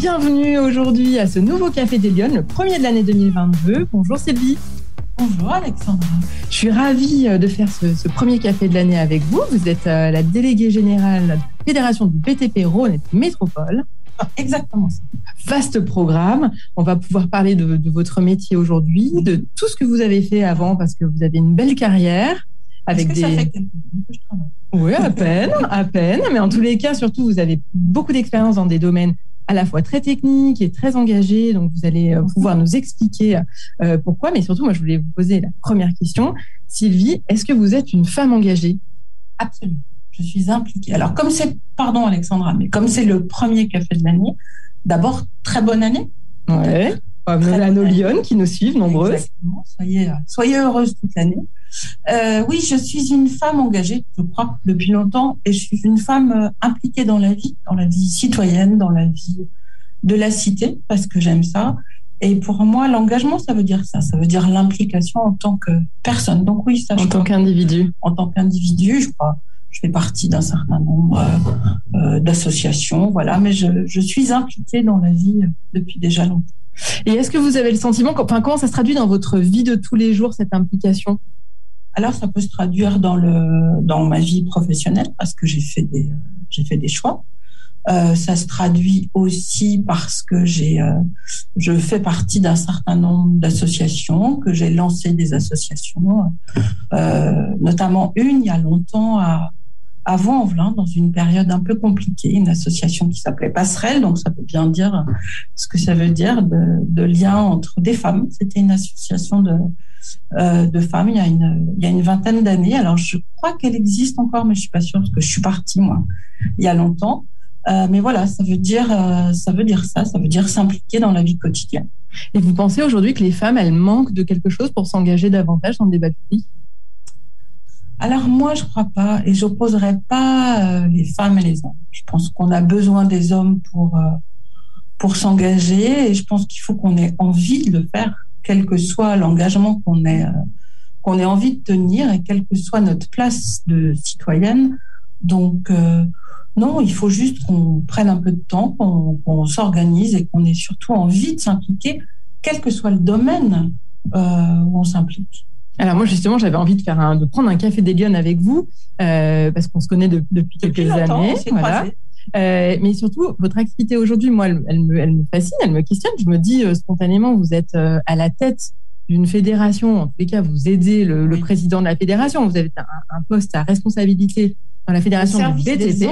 Bienvenue aujourd'hui à ce nouveau Café des Lyonnes, le premier de l'année 2022. Bonjour Sylvie. Bonjour Alexandra. Je suis ravie euh, de faire ce, premier café de l'année avec vous. Vous êtes euh, la déléguée générale de la Fédération du BTP Rhône et Métropole. Ah, exactement ça. Vaste programme. On va pouvoir parler de, de votre métier aujourd'hui, de tout ce que vous avez fait avant parce que vous avez une belle carrière. Avec des... ça fait quelques que je travaille? Oui, à peine, à peine. Mais en tous les cas, surtout, vous avez beaucoup d'expérience dans des domaines à la fois très techniques et très engagés. Donc, vous allez euh, pouvoir nous expliquer euh, pourquoi. Mais surtout, moi, je voulais vous poser la première question. Sylvie, est-ce que vous êtes une femme engagée? Absolument. Je suis impliquée. Alors, comme c'est, pardon Alexandra, mais comme c'est le premier café de l'année, d'abord, très bonne année. Ouais. Comme nos Lyon qui nous suivent, nombreuses. Exactement. Soyez, soyez heureuses toute l'année. Euh, oui, je suis une femme engagée, je crois, depuis longtemps, et je suis une femme euh, impliquée dans la vie, dans la vie citoyenne, dans la vie de la cité, parce que j'aime ça. Et pour moi, l'engagement, ça veut dire ça. Ça veut dire l'implication en tant que personne. Donc oui, ça. En tant qu'individu. En tant qu'individu, je crois. Je fais partie d'un certain nombre euh, d'associations, voilà. Mais je, je suis impliquée dans la vie depuis déjà longtemps. Et est-ce que vous avez le sentiment, enfin, comment ça se traduit dans votre vie de tous les jours cette implication? Alors, ça peut se traduire dans, le, dans ma vie professionnelle parce que j'ai fait des, j'ai fait des choix. Euh, ça se traduit aussi parce que j'ai, euh, je fais partie d'un certain nombre d'associations, que j'ai lancé des associations, euh, notamment une il y a longtemps à, à Vaux-en-Velin, dans une période un peu compliquée, une association qui s'appelait Passerelle, donc ça peut bien dire ce que ça veut dire de, de lien entre des femmes. C'était une association de, euh, de femmes il y a une, il y a une vingtaine d'années. Alors, je crois qu'elle existe encore, mais je suis pas sûre parce que je suis partie, moi, il y a longtemps. Euh, mais voilà, ça veut dire, euh, ça veut dire ça, ça veut dire s'impliquer dans la vie quotidienne. Et vous pensez aujourd'hui que les femmes, elles manquent de quelque chose pour s'engager davantage dans le débat public? Alors moi, je crois pas, et j'opposerai pas les femmes et les hommes. Je pense qu'on a besoin des hommes pour pour s'engager, et je pense qu'il faut qu'on ait envie de le faire quel que soit l'engagement qu'on ait, euh, qu'on ait envie de tenir et quelle que soit notre place de citoyenne. Donc, euh, non, il faut juste qu'on prenne un peu de temps, qu'on s'organise et qu'on ait surtout envie de s'impliquer, quel que soit le domaine euh, où on s'implique. Alors moi justement j'avais envie de faire un, de prendre un café des Lyonnes avec vous parce qu'on se connaît depuis quelques années. Voilà. Euh, mais surtout, votre activité aujourd'hui, moi, elle, me, elle, me, fascine, elle me questionne. Je me dis euh, spontanément, vous êtes euh, à la tête d'une fédération. En tous les cas, vous aidez le, le président de la fédération. Vous avez un, un, poste à responsabilité dans la fédération du BTP.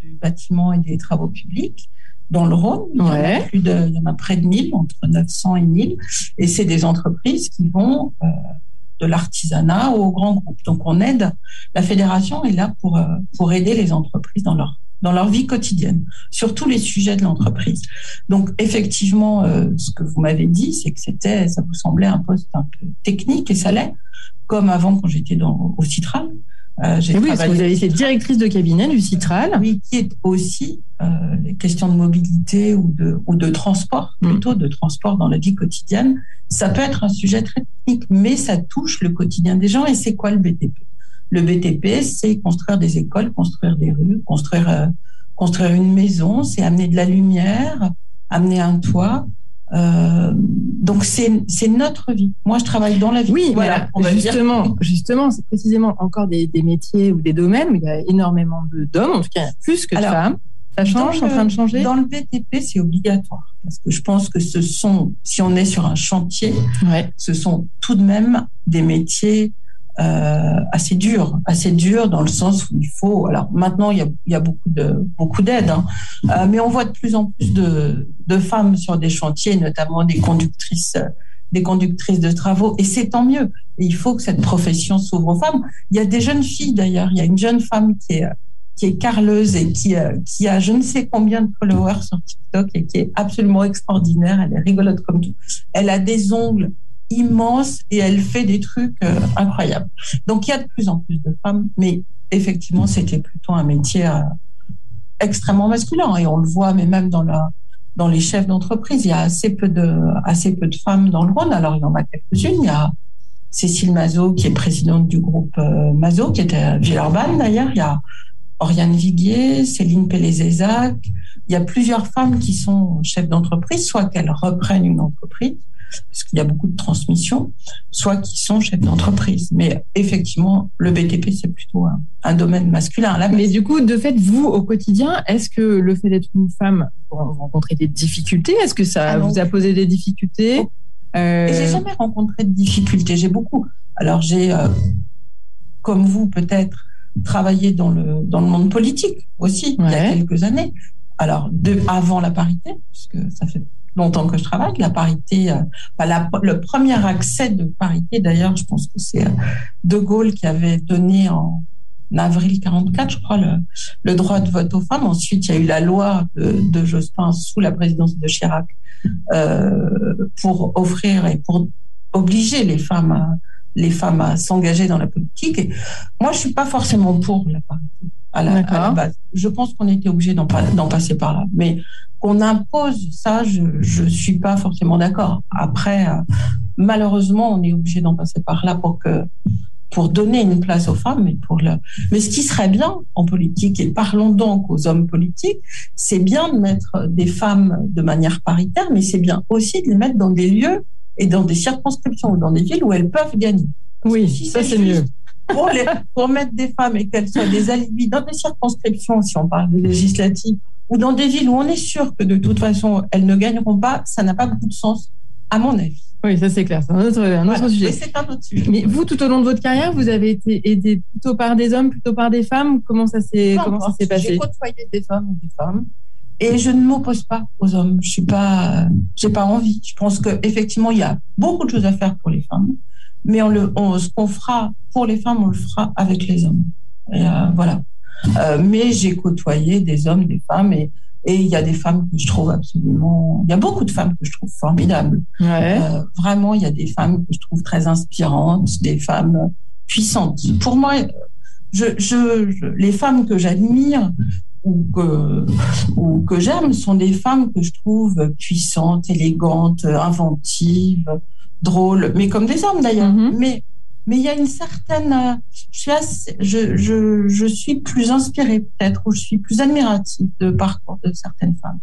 du bâtiment et des travaux publics dans le Rhône. Il, y en a plus de, il y en a près de 1000, entre 900 et 1000. Et c'est des entreprises qui vont euh, de l'artisanat aux grands groupes. Donc on aide, la fédération est là pour, pour aider les entreprises dans leur dans leur vie quotidienne, sur tous les sujets de l'entreprise. Donc effectivement, euh, ce que vous m'avez dit, c'est que c'était, ça vous semblait un poste un peu technique et ça l'est, comme avant quand j'étais dans au Citral. Euh, j'ai oui, vous avez été directrice de cabinet du Citral. Oui, qui est aussi euh, les questions de mobilité ou de, ou de transport, mm. plutôt de transport dans la vie quotidienne. Ça peut être un sujet très technique, mais ça touche le quotidien des gens. Et c'est quoi le BTP le BTP, c'est construire des écoles, construire des rues, construire, euh, construire une maison, c'est amener de la lumière, amener un toit. Euh, donc c'est notre vie. Moi, je travaille dans la vie. Oui, voilà. On va justement, justement, c'est précisément encore des, des, métiers ou des domaines où il y a énormément d'hommes, en tout cas plus que de femmes. Ça change, en train de changer? Dans le BTP, c'est obligatoire. Parce que je pense que ce sont, si on est sur un chantier, ouais. ce sont tout de même des métiers assez dur, assez dur dans le sens où il faut. Alors maintenant, il y a, beaucoup de beaucoup d'aide, hein, euh, mais on voit de plus en plus de, de femmes sur des chantiers, notamment des conductrices des conductrices de travaux, et c'est tant mieux. Il faut que cette profession s'ouvre aux femmes. Il y a des jeunes filles d'ailleurs. Il y a une jeune femme qui est qui est carleuse et qui, qui a je ne sais combien de followers sur TikTok et qui est absolument extraordinaire. Elle est rigolote comme tout. Elle a des ongles immense et elle fait des trucs euh, incroyables. Donc il y a de plus en plus de femmes, mais effectivement c'était plutôt un métier euh, extrêmement masculin et on le voit, mais même dans la dans les chefs d'entreprise, il y a assez peu de assez peu de femmes dans le Rhône. Alors il y en a quelques-unes. Il y a Cécile Mazot qui est présidente du groupe euh, Mazot, qui était à Villeurbanne d'ailleurs. Il y a Oriane Viguier, Céline Pellé-Zézac. Il y a plusieurs femmes qui sont chefs d'entreprise, soit qu'elles reprennent une entreprise, parce qu'il y a beaucoup de transmission, soit qui sont chefs d'entreprise. Mais effectivement, le BTP, c'est plutôt un, domaine masculin. Mais du coup, de fait, vous, au quotidien, est-ce que le fait d'être une femme, vous rencontrez des difficultés Est-ce que ça ah vous a posé des difficultés? Oh. euh... J'ai jamais rencontré de difficultés. J'ai beaucoup. Alors, j'ai, euh, comme vous, peut-être, travaillé dans le, dans le monde politique aussi, il y a quelques années. Alors, de, avant la parité, puisque ça fait longtemps que je travaille, la parité, euh, le premier accès de parité, d'ailleurs, je pense que c'est euh, De Gaulle qui avait donné en avril 44, je crois, le, le, droit de vote aux femmes. Ensuite, il y a eu la loi de, de Jospin sous la présidence de Chirac euh, pour offrir et pour obliger les femmes à, les femmes à s'engager dans la politique. Et moi, je suis pas forcément pour la parité à la, base. Je pense qu'on était obligé d'en passer par là. Mais qu'on impose ça, je ne suis pas forcément d'accord. Après, euh, malheureusement, on est obligé d'en passer par là pour que pour donner une place aux femmes, mais pour le. Mais ce qui serait bien en politique, et parlons donc aux hommes politiques, c'est bien de mettre des femmes de manière paritaire, mais c'est bien aussi de les mettre dans des lieux et dans des circonscriptions ou dans des villes où elles peuvent gagner. oui, ça c'est mieux. Pour, les, pour mettre des femmes et qu'elles soient des alibis dans des circonscriptions, si on parle des législatives, ou dans des villes où on est sûr que de toute façon elles ne gagneront pas, ça n'a pas beaucoup de sens, à mon avis. Oui, ça c'est clair, c'est un autre, un autre sujet. c'est un autre sujet. Mais vous, tout au long de votre carrière, vous avez été aidé plutôt par des hommes, plutôt par des femmes? Comment ça s'est passé? J'ai côtoyé des hommes et des femmes, et je ne m'oppose pas aux hommes. Je suis pas, j'ai pas envie. Je pense que effectivement, il y a beaucoup de choses à faire pour les femmes, mais on le, on, ce qu'on fera pour les femmes, on le fera avec les hommes. Et euh, voilà. Euh, mais j'ai côtoyé des hommes, des femmes, et, et il y a des femmes que je trouve absolument. Il y a beaucoup de femmes que je trouve formidables. Euh, vraiment, il y a des femmes que je trouve très inspirantes, des femmes puissantes. Pour moi, je, je, les femmes que j'admire ou que, ou que j'aime sont des femmes que je trouve puissantes, élégantes, inventives, drôles, mais comme des hommes d'ailleurs. Mm-hmm. Mais mais il y a une certaine. Euh, je suis, je, je, je suis plus inspirée peut-être, ou je suis plus admirative de parcours de certaines femmes.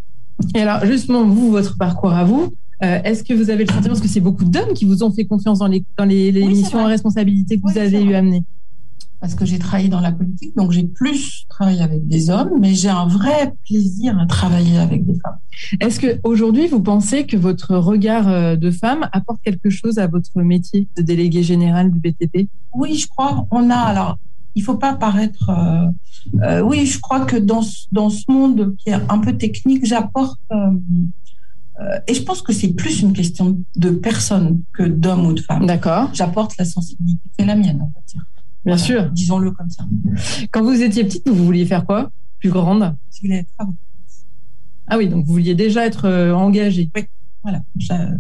Et alors, justement, vous, votre parcours à vous, euh, est-ce que vous avez le sentiment, parce que c'est beaucoup d'hommes qui vous ont fait confiance dans les, dans les, les missions en responsabilité que vous avez eu à mener? Parce que j'ai travaillé dans la politique, donc j'ai plus travaillé avec des hommes, mais j'ai un vrai plaisir à travailler avec des femmes. Est-ce que aujourd'hui vous pensez que votre regard euh, de femme apporte quelque chose à votre métier de délégué général du BTP Oui, je crois. On a alors. Il faut pas paraître. Euh, euh, oui, je crois que dans dans ce monde qui est un peu technique, j'apporte. et je pense que c'est plus une question de personne que d'homme ou de femme. D'accord. J'apporte la sensibilité, c'est la mienne, on va dire. Bien sûr. Disons-le comme ça. Quand vous étiez petite, vous vouliez faire quoi? Plus grande? Je voulais être Ah oui, donc vous vouliez déjà être euh, engagée. Oui, voilà.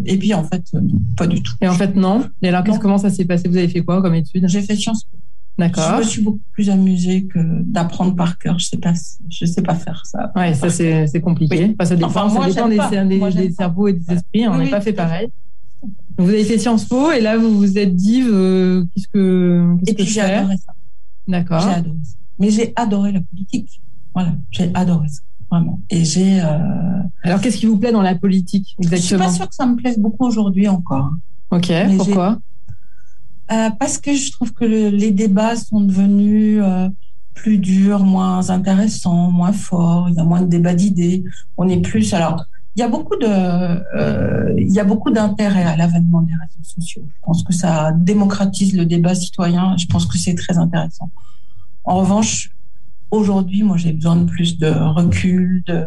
Et puis en fait, euh, pas du tout. Et en fait, non. Et alors, comment ça s'est passé? Vous avez fait quoi comme étude? J'ai fait Sciences Po. D'accord. Je me suis beaucoup plus amusée que d'apprendre par cœur. Je sais pas, je sais pas faire ça. Ouais, ça c'est compliqué. ça dépend, ça dépend des, cerveaux et des esprits. On n'est pas fait pareil. Vous avez fait Sciences Po et là, vous vous êtes dit, euh, qu'est-ce que, qu'est-ce que j'ai adoré ça. D'accord. J'ai adoré ça. Mais j'ai adoré la politique. Voilà, j'ai adoré ça. Vraiment. Et j'ai. Euh... Alors, qu'est-ce qui vous plaît dans la politique exactement Je suis pas sûre que ça me plaise beaucoup aujourd'hui encore. Ok. pourquoi? Euh, Parce que je trouve que les débats sont devenus plus durs, moins intéressants, moins forts. Il y a moins de débats d'idées. On est plus. Alors, il y a beaucoup de, euh, il y a beaucoup d'intérêt à l'avènement des réseaux sociaux. Je pense que ça démocratise le débat citoyen. Je pense que c'est très intéressant. En revanche, aujourd'hui, moi, j'ai besoin de plus de recul, de,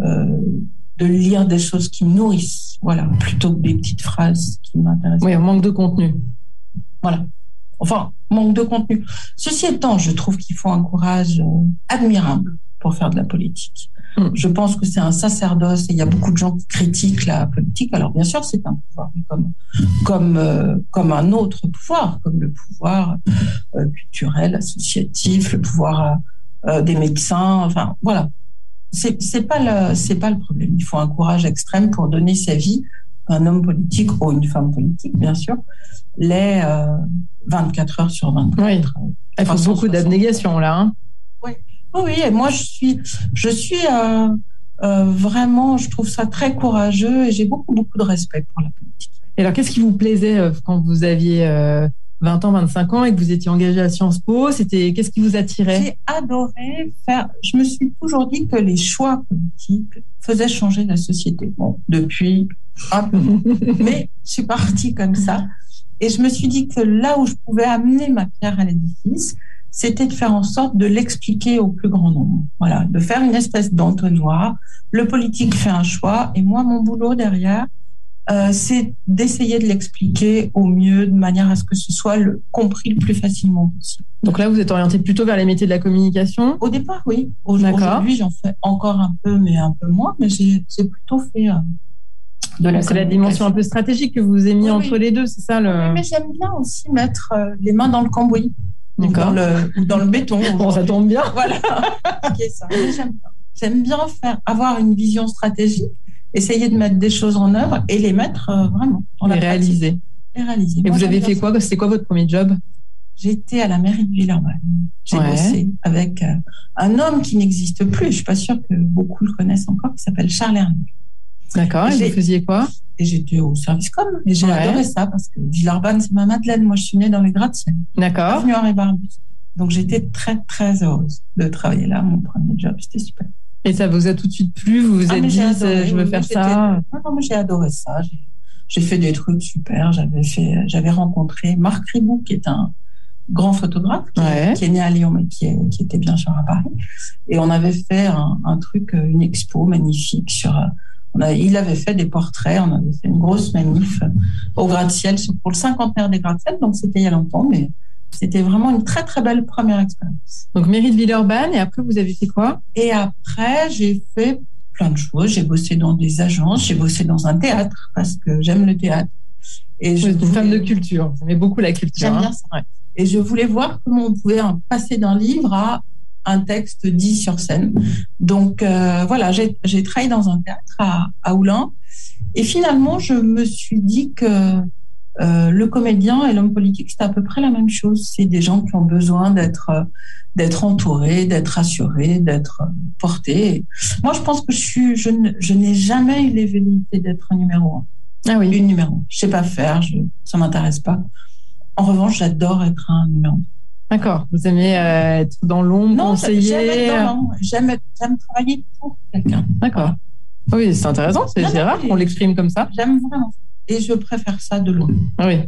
euh, de lire des choses qui me nourrissent, voilà, plutôt que des petites phrases qui m'intéressent. Oui, manque de contenu. Voilà. Enfin, manque de contenu. Ceci étant, je trouve qu'il faut un courage euh, admirable pour faire de la politique. Mm. Je pense que c'est un sacerdoce et il y a beaucoup de gens qui critiquent la politique. Alors bien sûr, c'est un pouvoir, comme comme euh, comme un autre pouvoir, comme le pouvoir euh, culturel, associatif, le pouvoir euh, des médecins. Enfin voilà, c'est pas le c'est pas le problème. Il faut un courage extrême pour donner sa vie un homme politique ou une femme politique, bien sûr, les 24 heures sur 24. Oui. Il faut beaucoup d'abnégation là. Hein oui. Oui, et moi je suis, je suis euh, euh, vraiment, je trouve ça très courageux et j'ai beaucoup, beaucoup de respect pour la politique. Et alors, qu'est-ce qui vous plaisait euh, quand vous aviez 20 ans, 25 ans et que vous étiez engagé à Sciences Po? C'était qu'est-ce qui vous attirait? J'ai adoré faire. Je me suis toujours dit que les choix politiques faisaient changer la société. Bon, depuis un peu, mais je suis partie comme ça. Et je me suis dit que là où je pouvais amener ma pierre à l'édifice, c'était de faire en sorte de l'expliquer au plus grand nombre. Voilà, de faire une espèce d'entonnoir. Le politique fait un choix et moi, mon boulot derrière, euh, c'est d'essayer de l'expliquer au mieux, de manière à ce que ce soit le, compris le plus facilement possible. Donc là, vous êtes orienté plutôt vers les métiers de la communication Au départ, oui. Aujourd'hui, j'en fais encore un peu, mais un peu moins. Mais j'ai plutôt fait euh. C'est la dimension un peu stratégique que vous avez mis entre les deux, c'est ça le. Oui, mais j'aime bien aussi mettre euh, les mains dans le cambouis. Dans le, ou dans le béton. Bon, ça tombe bien. Voilà. J'aime bien faire, avoir une vision stratégique, essayer de mettre des choses en œuvre et les mettre euh, vraiment. Dans les réaliser. Les réaliser. Et vous avez fait quoi? C'était quoi votre premier job? J'étais à la mairie de Villeurbanne. J'ai bossé avec euh, un homme qui n'existe plus. Je suis pas sûre que beaucoup le connaissent encore, qui s'appelle Charles Hermé. D'accord. Et, vous faisiez quoi? Et j'étais au service com. Et j'ai adoré ça parce que Villeurbanne, c'est ma Madeleine. Moi, je suis née dans les gratte-ciel. D'accord. Donc, j'étais très, très heureuse de travailler là. Mon premier job, c'était super. Et ça vous a tout de suite plu? Vous vous ah, êtes dit, je veux faire ça Non, non, mais j'ai adoré ça. J'ai fait des trucs super. J'avais fait, j'avais rencontré Marc Ribou, qui est un grand photographe, qui, est né à Lyon, mais qui, qui, était bien sûr à Paris. Et on avait fait un, un truc, une expo magnifique sur il avait fait des portraits, on avait fait une grosse manif au gratte-ciel pour le cinquantenaire des gratte-ciel, donc c'était il y a longtemps, mais c'était vraiment une très très belle première expérience. Donc mairie de Villeurbanne, et après vous avez fait quoi? Et après j'ai fait plein de choses. J'ai bossé dans des agences, j'ai bossé dans un théâtre parce que j'aime le théâtre. Et je suis une femme de culture, vous aimez beaucoup la culture. J'aime bien hein. ça. Et je voulais voir comment on pouvait passer d'un livre à un texte dit sur scène. Donc euh, voilà, j'ai travaillé dans un théâtre à, à Oulin. Et finalement, je me suis dit que euh, le comédien et l'homme politique, c'est à peu près la même chose. C'est des gens qui ont besoin d'être d'être entourés, d'être assurés, d'être portés. Moi, je pense que je suis, je, n'ai jamais eu les velléités d'être un numéro un. Ah oui. Une numéro. Je sais pas faire, je, ça m'intéresse pas. En revanche, j'adore être un numéro un. D'accord. Vous aimez euh, être dans l'ombre, conseiller J'aime travailler pour quelqu'un. D'accord. Oui, c'est intéressant. C'est rare qu'on l'exprime comme ça. J'aime vraiment. Et je préfère ça de loin. Ah oui.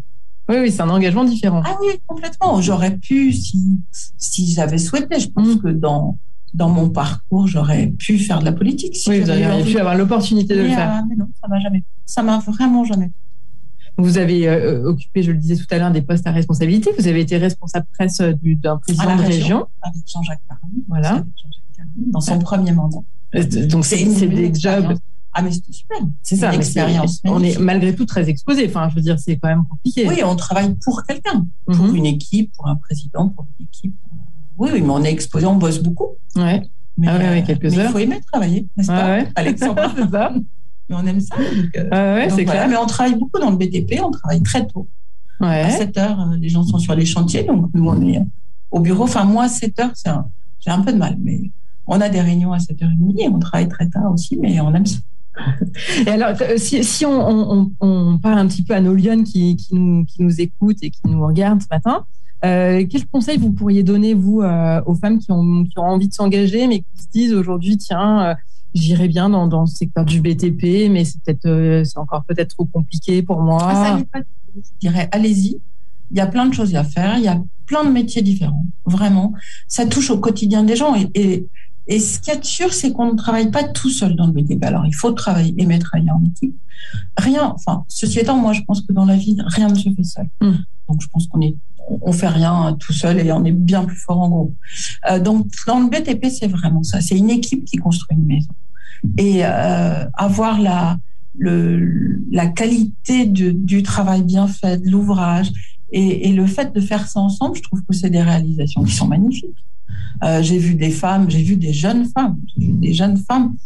Oui, oui, c'est un engagement différent. Ah oui, complètement. J'aurais pu, si, si j'avais souhaité, je pense mm. que dans, dans mon parcours, j'aurais pu faire de la politique. oui, vous auriez pu avoir l'opportunité de le faire. Euh, mais non, ça m'a jamais. Ça m'a vraiment jamais. Vous avez euh, occupé, je le disais tout à l'heure, des postes à responsabilité. Vous avez été responsable presse euh, d'un président de région. Avec Jean-Jacques Carani. Voilà. dans son premier mandat. Euh, donc, c'est des jobs. Ah, mais c'était super. C'est ça, expérience. On est malgré tout très exposé. Enfin, je veux dire, c'est quand même compliqué. Oui, on travaille pour quelqu'un, pour mhm. une équipe, pour un président, pour une équipe. Oui, oui, mais on est exposé, on bosse beaucoup. Ouais. Mais, ah ouais, quelques heures. Il faut aimer travailler, n'est-ce pas, ouais. Alexandre C'est ça mais on aime ça. Euh, ah c'est clair. Mais on travaille beaucoup dans le BTP, on travaille très tôt. Ouais. À 7 heures, euh, les gens sont sur les chantiers, donc nous, on est au bureau. Enfin, moi, à 7 heures, j'ai un peu de mal, mais on a des réunions à 7h30 et on travaille très tard aussi, mais on aime ça. Et alors, euh, si, si on, on, parle un petit peu à nos lions qui, qui, nous, qui nous écoutent et qui nous regardent ce matin, euh, quels conseils vous pourriez donner, vous, aux femmes qui ont, qui ont envie de s'engager, mais qui se disent aujourd'hui, tiens, j'irais bien dans, dans, le secteur du BTP, mais c'est peut-être, euh, c'est encore peut-être trop compliqué pour moi. Ah, ça pas. Je dirais, allez-y. Il y a plein de choses à faire. Il y a plein de métiers différents. Vraiment, ça touche au quotidien des gens. Et, et, et ce qui est sûr, c'est qu'on ne travaille pas tout seul dans le BTP. Alors, il faut travailler, aimer travailler en équipe. Rien, enfin, ceci étant, moi, je pense que dans la vie, rien ne se fait seul. Hmm. Donc, je pense qu'on est, on fait rien tout seul et on est bien plus fort en groupe. Euh, donc, dans le BTP, c'est vraiment ça. C'est une équipe qui construit une maison. Et euh, avoir la, la qualité du travail bien fait, de l'ouvrage, et, le fait de faire ça ensemble, je trouve que c'est des réalisations qui sont magnifiques. Euh, j'ai vu des femmes, j'ai vu des jeunes femmes, j'ai vu des jeunes femmes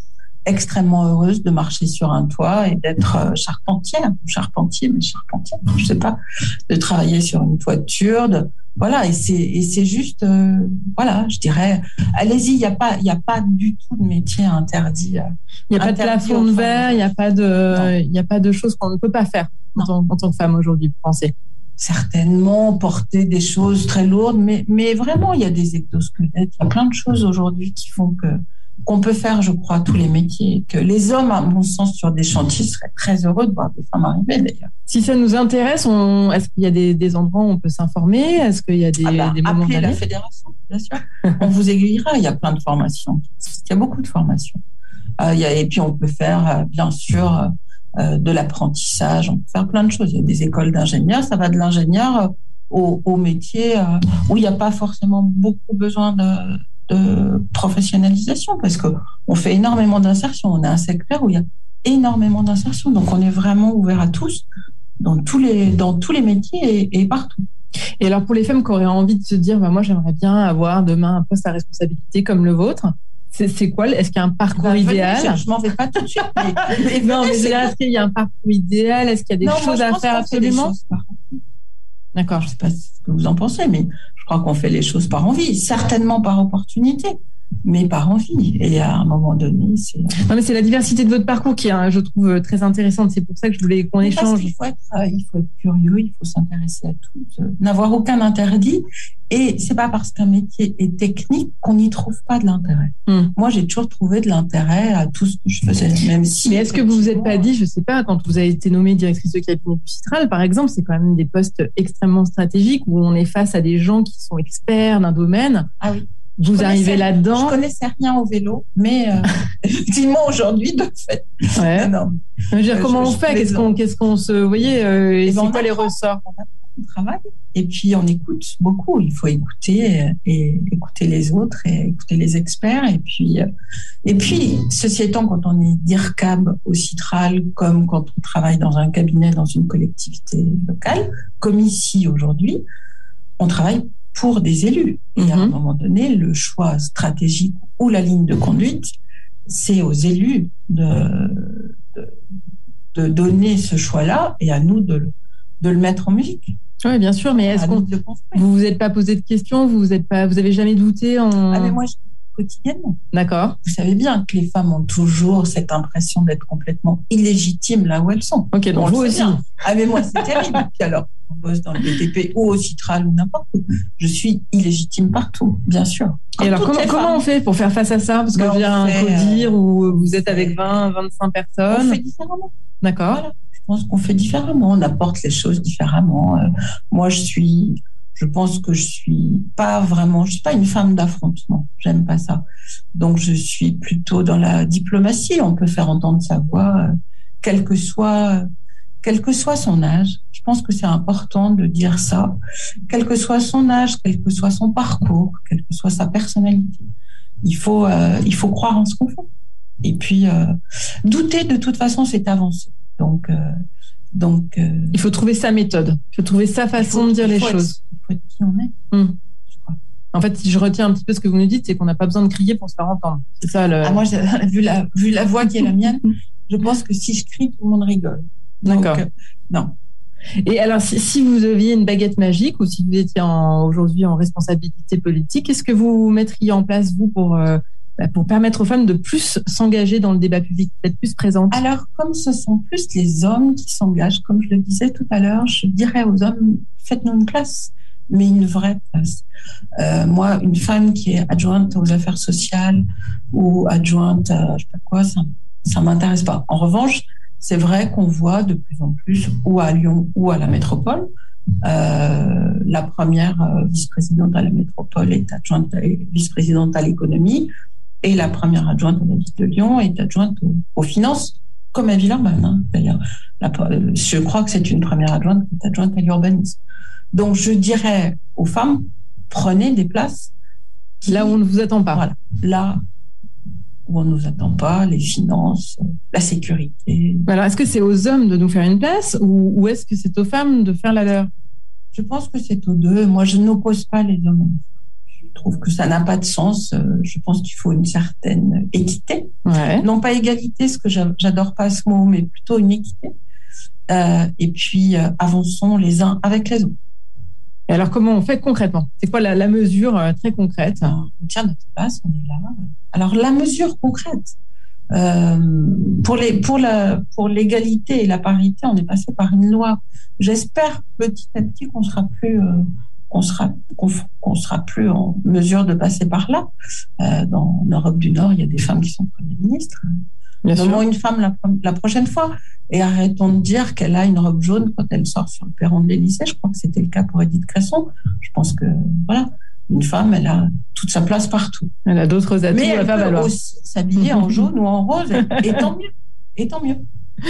extrêmement heureuse de marcher sur un toit et d'être euh, charpentière, charpentier, mais charpentière, je sais pas, de travailler sur une toiture, de, voilà, et c'est juste, euh, voilà, je dirais, allez-y, il n'y a, pas, y a pas du tout de métier interdit. Il n'y a pas de plafond de verre, il n'y a, pas de, y a pas de choses qu'on ne peut pas faire en tant, que femme aujourd'hui, vous pensez? Certainement porter des choses très lourdes, mais, mais vraiment, il y a des exosquelettes, il y a plein de choses aujourd'hui qui font que qu'on peut faire, je crois, tous les métiers, que les hommes, à mon sens, sur des chantiers seraient très heureux de voir des femmes arriver d'ailleurs. Si ça nous intéresse, est-ce qu'il y a des, endroits où on peut s'informer? Est-ce qu'il y a des, ah bah, moments Appelez la fédération, bien sûr. on vous aiguillera. Il y a plein de formations. Il y a beaucoup de formations. Euh, il y a, et puis on peut faire, euh, bien sûr, euh, de l'apprentissage. On peut faire plein de choses. Il y a des écoles d'ingénieurs. Ça va de l'ingénieur au, au, métier où il n'y a pas forcément beaucoup besoin de de professionnalisation parce que on fait énormément d'insertion. On a un secteur où il y a énormément d'insertion. Donc, on est vraiment ouvert à tous dans tous les, dans tous les métiers et, partout. Et alors, pour les femmes qui auraient envie de se dire, bah, moi, j'aimerais bien avoir demain un poste à responsabilité comme le vôtre, c'est quoi Est-ce qu'il y a un parcours bah, idéal Je m'en vais pas tout de suite. non, mais est-ce qu'il y a un parcours idéal? Est-ce qu'il y a des choses à faire absolument? D'accord. Je ne sais pas ce que vous en pensez, mais je crois qu'on fait les choses par envie, certainement par opportunité, mais par envie. Et à un moment donné, c'est. Non, mais c'est la diversité de votre parcours qui est, je trouve, très intéressante. C'est pour ça que je voulais qu'on échange. Il faut, être, euh, il faut être curieux, il faut s'intéresser à tout, euh, n'avoir aucun interdit. Et c'est pas parce qu'un métier est technique qu'on n'y trouve pas de l'intérêt. Hmm. Moi, j'ai toujours trouvé de l'intérêt à tout ce que je faisais, même si. Mais est-ce que vous vous êtes pas dit, je sais pas, quand vous avez été nommée directrice de cabinet du Citral, par exemple, c'est quand même des postes extrêmement stratégiques où on est face à des gens qui sont experts d'un domaine. Ah oui vous arrivez là-dedans. Je connaissais rien au vélo, mais euh, effectivement aujourd'hui, de fait. Ouais. Non, Je veux dire, comment on fait? Qu'est-ce qu'on, qu'est-ce qu'on se, vous voyez, euh, et c'est quoi les ressorts? On travaille et puis on écoute beaucoup. Il faut écouter euh, et écouter les autres et écouter les experts. Et puis, euh, et puis, ceci étant, quand on est d'IRCAB au Citral, comme quand on travaille dans un cabinet dans une collectivité locale, comme ici aujourd'hui, on travaille pour des élus. Et à un mhm. moment donné, le choix stratégique ou la ligne de conduite, c'est aux élus de, de, donner ce choix-là et à nous de, de le mettre en musique. Oui, bien sûr, mais est-ce qu'on vous vous êtes pas posé de questions, vous vous êtes pas, vous avez jamais douté en ah mais moi quotidiennement. D'accord. Vous savez bien que les femmes ont toujours cette impression d'être complètement illégitimes là où elles sont. Ok, donc vous aussi. Ah mais moi c'est terrible. Puis alors, on bosse dans le BTP ou au Citral ou n'importe où. Je suis illégitime partout, bien sûr. Et alors comment, on fait pour faire face à ça? Parce que ben, vient un codir euh, où vous êtes avec 20, 25 personnes. On fait différemment. D'accord. Je pense qu'on fait différemment. On apporte les choses différemment. Euh, moi, je suis je pense que je suis pas vraiment, je suis pas une femme d'affrontement. J'aime pas ça. Donc je suis plutôt dans la diplomatie. On peut faire entendre sa voix, euh, quel que soit, quel que soit son âge. Je pense que c'est important de dire ça, quel que soit son âge, quel que soit son parcours, quelle que soit sa personnalité. Il faut, euh, il faut croire en ce qu'on fait. Et puis euh, douter de toute façon, c'est avancer. Donc donc, il faut trouver sa méthode. Il faut trouver sa façon de dire les choses faut être qui on est. Hmm. En fait, si je retiens un petit peu ce que vous nous dites, c'est qu'on n'a pas besoin de crier pour se faire entendre. C'est ça le. Ah, moi, vu la, vu la voix qui est la mienne, je pense que si je crie, tout le monde rigole. D'accord. Euh, non. Et alors, si, vous aviez une baguette magique ou si vous étiez aujourd'hui en responsabilité politique, qu'est-ce que vous mettriez en place, vous, pour, euh, pour permettre aux femmes de plus s'engager dans le débat public, d'être plus présentes Alors, comme ce sont plus les hommes qui s'engagent, comme je le disais tout à l'heure, je dirais aux hommes, faites-nous une place mais une vraie place. Euh, moi, une femme qui est adjointe aux affaires sociales ou adjointe à je sais pas quoi, ça, ça m'intéresse pas. En revanche, c'est vrai qu'on voit de plus en plus, ou à Lyon ou à la métropole, euh, la première euh, vice-présidente à la métropole est adjointe vice-présidente à l'économie et la première adjointe à la ville de Lyon est adjointe aux, finances, comme à Villeurbanne. Hein, d'ailleurs, je crois que c'est une première adjointe qui est adjointe à l'urbanisme. Donc, je dirais aux femmes, prenez des places. Là où on ne vous attend pas. Voilà. Là où on ne nous attend pas, les finances, la sécurité. Alors, est-ce que c'est aux hommes de nous faire une place ou, est-ce que c'est aux femmes de faire la leur? Je pense que c'est aux deux. Moi, je n'oppose pas les hommes. Je trouve que ça n'a pas de sens. Je pense qu'il faut une certaine équité. Non pas égalité, ce que j'adore pas ce mot, mais plutôt une équité. Euh, et puis, euh, avançons les uns avec les autres. Et alors, comment on fait concrètement? C'est quoi la, mesure euh, très concrète? On tient notre place, on est là. Alors, la mesure concrète, euh, pour les pour la pour l'égalité et la parité, on est passé par une loi. J'espère petit à petit qu'on sera plus euh, on sera qu'on sera plus en mesure de passer par là. Euh, dans l'Europe du Nord, il y a des femmes qui sont premières ministres. Nommons une femme la, la, prochaine fois et arrêtons de dire qu'elle a une robe jaune quand elle sort sur le perron de l'Élysée. Je crois que c'était le cas pour Edith Cresson. Je pense que voilà, une femme, elle a toute sa place partout. Elle a d'autres atouts Mais elle à peut aussi s'habiller en jaune ou en rose, et tant mieux. Et tant mieux.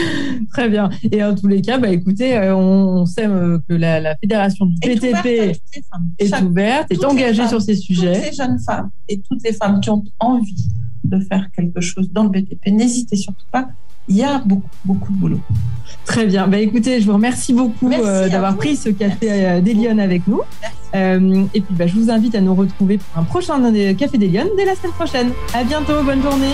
Très bien. Et en tous les cas, bah, écoutez, euh, on, sait euh, que la, fédération du PTP est ouverte, est engagée sur ces sujets. Toutes les jeunes femmes et toutes les femmes qui ont envie de faire quelque chose dans le BTP, n'hésitez surtout pas. Il y a beaucoup, beaucoup de boulot. Très bien. Bah, écoutez, je vous remercie beaucoup euh, d'avoir pris ce café des Lyonnes avec nous. et puis, bah, je vous invite à nous retrouver pour un prochain Café des Lyonnes dès la semaine prochaine. À bientôt. Bonne journée.